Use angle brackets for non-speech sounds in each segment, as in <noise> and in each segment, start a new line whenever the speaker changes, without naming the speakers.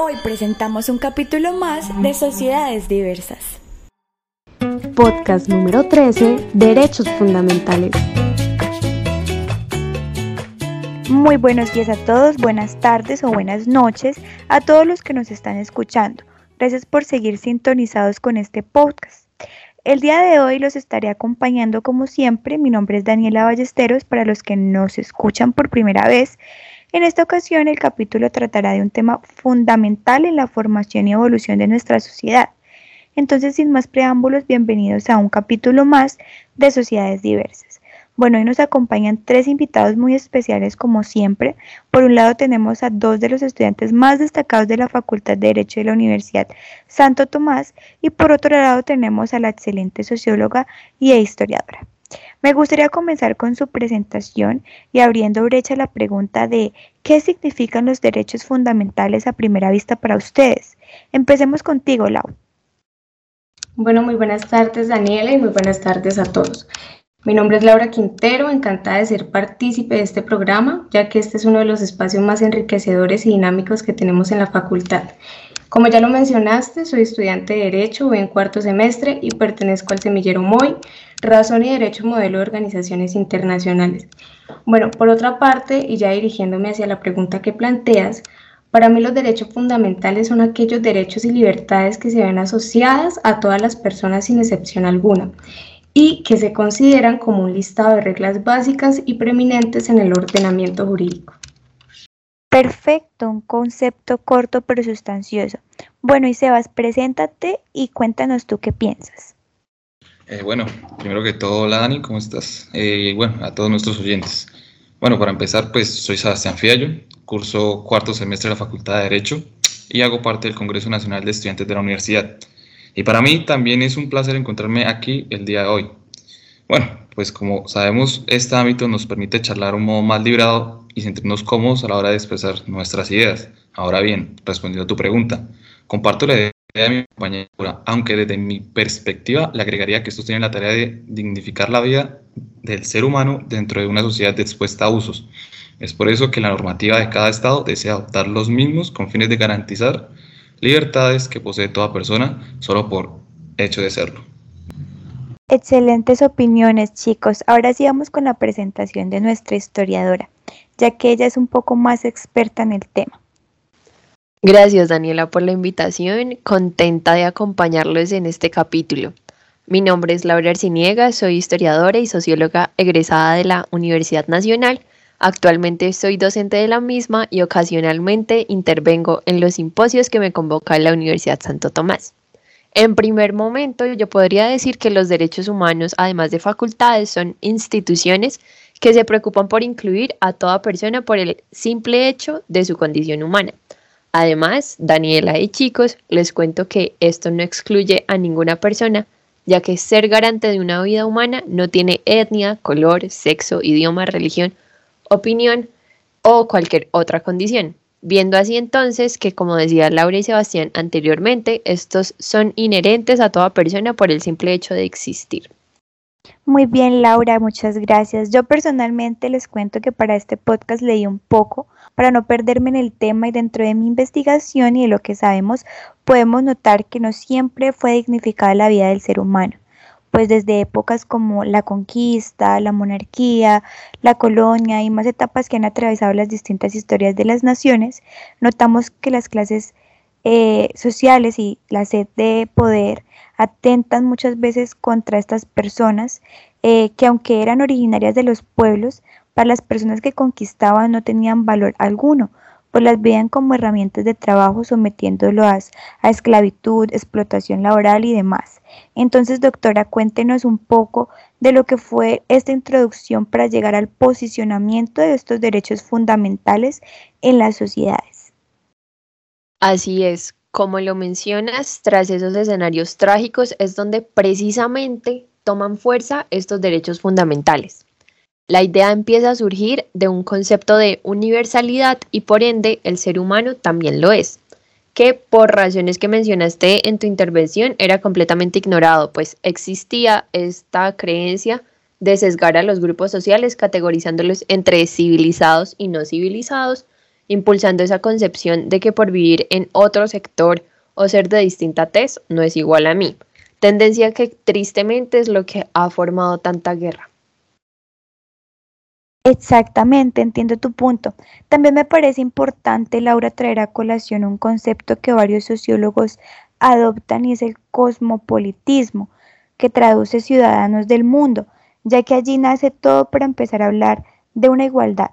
Hoy presentamos un capítulo más de Sociedades Diversas.
Podcast número 13, Derechos Fundamentales.
Muy buenos días a todos, buenas tardes o buenas noches a todos los que nos están escuchando. Gracias por seguir sintonizados con este podcast. El día de hoy los estaré acompañando como siempre. Mi nombre es Daniela Ballesteros para los que nos escuchan por primera vez. En esta ocasión el capítulo tratará de un tema fundamental en la formación y evolución de nuestra sociedad. Entonces, sin más preámbulos, bienvenidos a un capítulo más de Sociedades Diversas. Bueno, hoy nos acompañan tres invitados muy especiales como siempre. Por un lado tenemos a dos de los estudiantes más destacados de la Facultad de Derecho de la Universidad Santo Tomás y por otro lado tenemos a la excelente socióloga y historiadora. Me gustaría comenzar con su presentación y abriendo brecha la pregunta de ¿qué significan los derechos fundamentales a primera vista para ustedes? Empecemos contigo, Lau.
Bueno, muy buenas tardes Daniela y muy buenas tardes a todos. Mi nombre es Laura Quintero, encantada de ser partícipe de este programa, ya que este es uno de los espacios más enriquecedores y dinámicos que tenemos en la facultad. Como ya lo mencionaste, soy estudiante de Derecho, voy en cuarto semestre y pertenezco al semillero MOI, Razón y Derecho Modelo de Organizaciones Internacionales. Bueno, por otra parte, y ya dirigiéndome hacia la pregunta que planteas, para mí los derechos fundamentales son aquellos derechos y libertades que se ven asociadas a todas las personas sin excepción alguna y que se consideran como un listado de reglas básicas y preeminentes en el ordenamiento jurídico.
Perfecto, un concepto corto pero sustancioso. Bueno, y Sebas, preséntate y cuéntanos tú qué piensas.
Eh, bueno, primero que todo, hola Dani, ¿cómo estás? Eh, bueno, a todos nuestros oyentes. Bueno, para empezar, pues soy Sebastián Fiallo, curso cuarto semestre de la Facultad de Derecho y hago parte del Congreso Nacional de Estudiantes de la Universidad. Y para mí también es un placer encontrarme aquí el día de hoy. Bueno, pues como sabemos, este ámbito nos permite charlar un modo más librado y sentirnos cómodos a la hora de expresar nuestras ideas. Ahora bien, respondiendo a tu pregunta, comparto la idea aunque desde mi perspectiva le agregaría que estos tienen la tarea de dignificar la vida del ser humano dentro de una sociedad expuesta a abusos. Es por eso que la normativa de cada estado desea adoptar los mismos con fines de garantizar libertades que posee toda persona solo por hecho de serlo.
Excelentes opiniones, chicos. Ahora sí vamos con la presentación de nuestra historiadora, ya que ella es un poco más experta en el tema.
Gracias, Daniela, por la invitación. Contenta de acompañarlos en este capítulo. Mi nombre es Laura Arciniega, soy historiadora y socióloga egresada de la Universidad Nacional Actualmente soy docente de la misma y ocasionalmente intervengo en los simposios que me convoca la Universidad Santo Tomás. En primer momento, yo podría decir que los derechos humanos, además de facultades, son instituciones que se preocupan por incluir a toda persona por el simple hecho de su condición humana. Además, Daniela y chicos, les cuento que esto no excluye a ninguna persona, ya que ser garante de una vida humana no tiene etnia, color, sexo, idioma, religión opinión o cualquier otra condición. Viendo así entonces que, como decía Laura y Sebastián anteriormente, estos son inherentes a toda persona por el simple hecho de existir.
Muy bien, Laura, muchas gracias. Yo personalmente les cuento que para este podcast leí un poco para no perderme en el tema y dentro de mi investigación y de lo que sabemos podemos notar que no siempre fue dignificada la vida del ser humano pues desde épocas como la conquista, la monarquía, la colonia y más etapas que han atravesado las distintas historias de las naciones, notamos que las clases eh, sociales y la sed de poder atentan muchas veces contra estas personas eh, que aunque eran originarias de los pueblos, para las personas que conquistaban no tenían valor alguno, pues las veían como herramientas de trabajo sometiéndolas a esclavitud, explotación laboral y demás. Entonces, doctora, cuéntenos un poco de lo que fue esta introducción para llegar al posicionamiento de estos derechos fundamentales en las sociedades.
Así es, como lo mencionas, tras esos escenarios trágicos es donde precisamente toman fuerza estos derechos fundamentales. La idea empieza a surgir de un concepto de universalidad y por ende el ser humano también lo es, que por razones que mencionaste en tu intervención era completamente ignorado, pues existía esta creencia de sesgar a los grupos sociales categorizándolos entre civilizados y no civilizados impulsando esa concepción de que por vivir en otro sector o ser de distinta tez no es igual a mí, tendencia que tristemente es lo que ha formado tanta guerra.
Exactamente, entiendo tu punto. También me parece importante, Laura, traer a colación un concepto que varios sociólogos adoptan y es el cosmopolitismo, que traduce ciudadanos del mundo, ya que allí nace todo para empezar a hablar de una igualdad.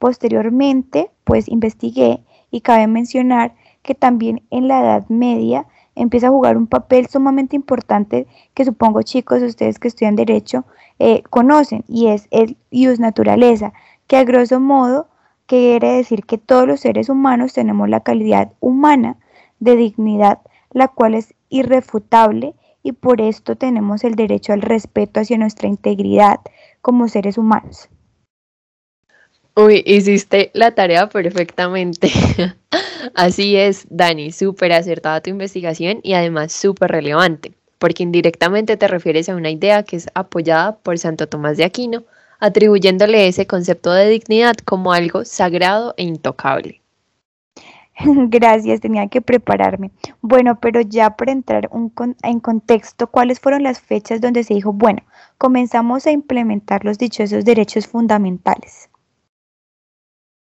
Posteriormente, pues investigué y cabe mencionar que también en la Edad Media empieza a jugar un papel sumamente importante que supongo chicos, ustedes que estudian derecho, eh, conocen y es el ius naturaleza, que a grosso modo quiere decir que todos los seres humanos tenemos la calidad humana de dignidad, la cual es irrefutable y por esto tenemos el derecho al respeto hacia nuestra integridad como seres humanos.
Uy, hiciste la tarea perfectamente. <laughs> Así es, Dani, súper acertada tu investigación y además súper relevante, porque indirectamente te refieres a una idea que es apoyada por Santo Tomás de Aquino, atribuyéndole ese concepto de dignidad como algo sagrado e intocable. <laughs>
Gracias, tenía que prepararme. Bueno, pero ya para entrar en contexto, ¿cuáles fueron las fechas donde se dijo, bueno, comenzamos a implementar los dichosos derechos fundamentales?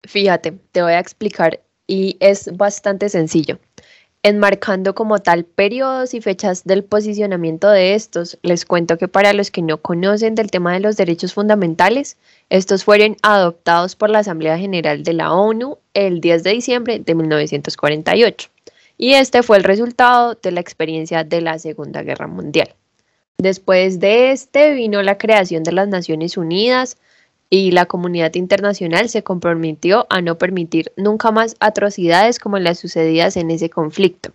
Fíjate, te voy a explicar y es bastante sencillo. Enmarcando como tal periodos y fechas del posicionamiento de estos, les cuento que para los que no conocen del tema de los derechos fundamentales, estos fueron adoptados por la Asamblea General de la ONU el 10 de diciembre de 1948 y este fue el resultado de la experiencia de la Segunda Guerra Mundial. Después de este vino la creación de las Naciones Unidas, y la comunidad internacional se comprometió a no permitir nunca más atrocidades como las sucedidas en ese conflicto.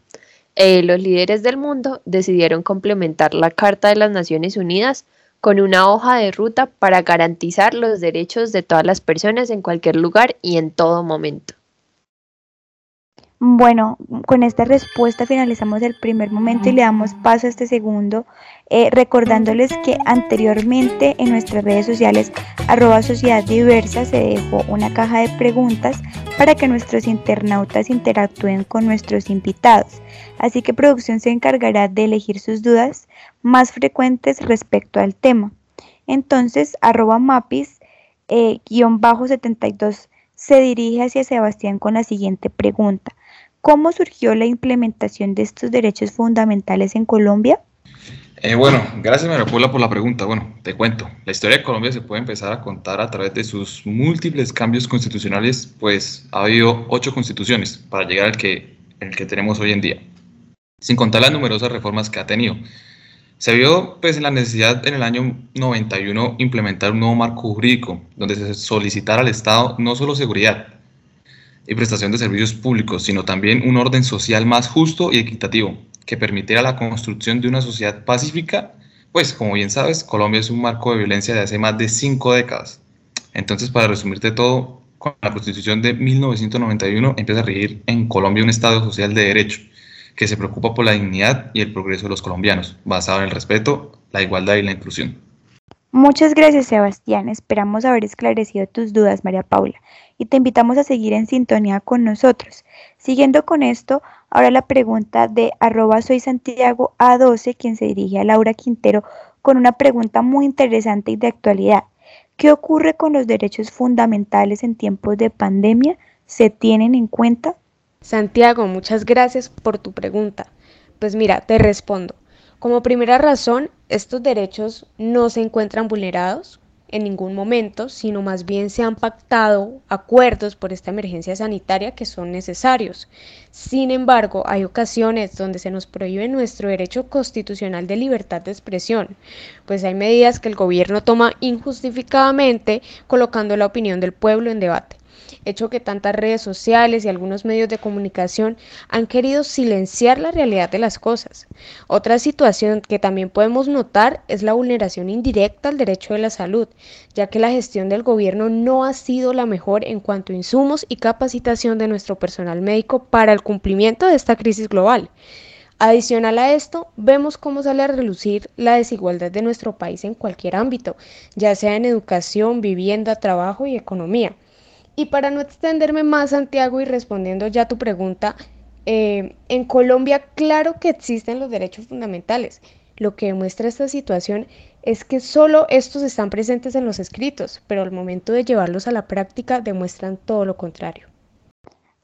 Eh, los líderes del mundo decidieron complementar la Carta de las Naciones Unidas con una hoja de ruta para garantizar los derechos de todas las personas en cualquier lugar y en todo momento.
Bueno, con esta respuesta finalizamos el primer momento y le damos paso a este segundo, eh, recordándoles que anteriormente en nuestras redes sociales arroba sociedad diversa se dejó una caja de preguntas para que nuestros internautas interactúen con nuestros invitados. Así que producción se encargará de elegir sus dudas más frecuentes respecto al tema. Entonces, arroba mapis eh, guion bajo 72 se dirige hacia Sebastián con la siguiente pregunta. ¿Cómo surgió la implementación de estos derechos fundamentales en Colombia?
Eh, bueno, gracias María Paula por la pregunta. Bueno, te cuento. La historia de Colombia se puede empezar a contar a través de sus múltiples cambios constitucionales, pues ha habido ocho constituciones para llegar al que, el que tenemos hoy en día, sin contar las numerosas reformas que ha tenido. Se vio pues, en la necesidad en el año 91 implementar un nuevo marco jurídico donde se solicitara al Estado no solo seguridad, y prestación de servicios públicos, sino también un orden social más justo y equitativo, que permitiera la construcción de una sociedad pacífica, pues como bien sabes, Colombia es un marco de violencia de hace más de cinco décadas. Entonces, para resumirte todo, con la Constitución de 1991 empieza a regir en Colombia un Estado social de derecho, que se preocupa por la dignidad y el progreso de los colombianos, basado en el respeto, la igualdad y la inclusión.
Muchas gracias Sebastián, esperamos haber esclarecido tus dudas María Paula y te invitamos a seguir en sintonía con nosotros. Siguiendo con esto, ahora la pregunta de arroba soy Santiago A12, quien se dirige a Laura Quintero con una pregunta muy interesante y de actualidad. ¿Qué ocurre con los derechos fundamentales en tiempos de pandemia? ¿Se tienen en cuenta?
Santiago, muchas gracias por tu pregunta. Pues mira, te respondo. Como primera razón, estos derechos no se encuentran vulnerados en ningún momento, sino más bien se han pactado acuerdos por esta emergencia sanitaria que son necesarios. Sin embargo, hay ocasiones donde se nos prohíbe nuestro derecho constitucional de libertad de expresión, pues hay medidas que el gobierno toma injustificadamente colocando la opinión del pueblo en debate hecho que tantas redes sociales y algunos medios de comunicación han querido silenciar la realidad de las cosas. Otra situación que también podemos notar es la vulneración indirecta al derecho de la salud, ya que la gestión del gobierno no ha sido la mejor en cuanto a insumos y capacitación de nuestro personal médico para el cumplimiento de esta crisis global. Adicional a esto, vemos cómo sale a relucir la desigualdad de nuestro país en cualquier ámbito, ya sea en educación, vivienda, trabajo y economía. Y para no extenderme más, Santiago, y respondiendo ya a tu pregunta, eh, en Colombia claro que existen los derechos fundamentales. Lo que demuestra esta situación es que solo estos están presentes en los escritos, pero al momento de llevarlos a la práctica demuestran todo lo contrario.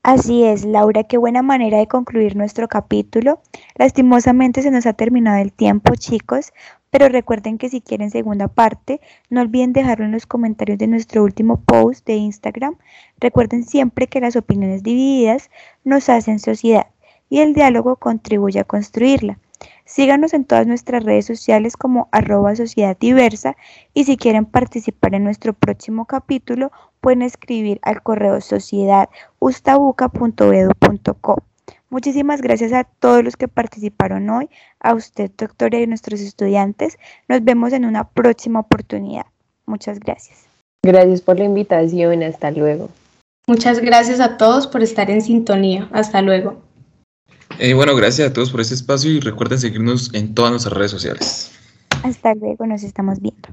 Así es, Laura, qué buena manera de concluir nuestro capítulo. Lastimosamente se nos ha terminado el tiempo, chicos, pero recuerden que si quieren segunda parte, no olviden dejarlo en los comentarios de nuestro último post de Instagram. Recuerden siempre que las opiniones divididas nos hacen sociedad y el diálogo contribuye a construirla. Síganos en todas nuestras redes sociales como arroba sociedad diversa y si quieren participar en nuestro próximo capítulo pueden escribir al correo sociedadustabuca.edu.co. Muchísimas gracias a todos los que participaron hoy, a usted, doctora, y a nuestros estudiantes. Nos vemos en una próxima oportunidad. Muchas gracias.
Gracias por la invitación. Hasta luego.
Muchas gracias a todos por estar en sintonía. Hasta luego.
Eh, bueno, gracias a todos por este espacio y recuerden seguirnos en todas nuestras redes sociales.
Hasta luego, nos estamos viendo.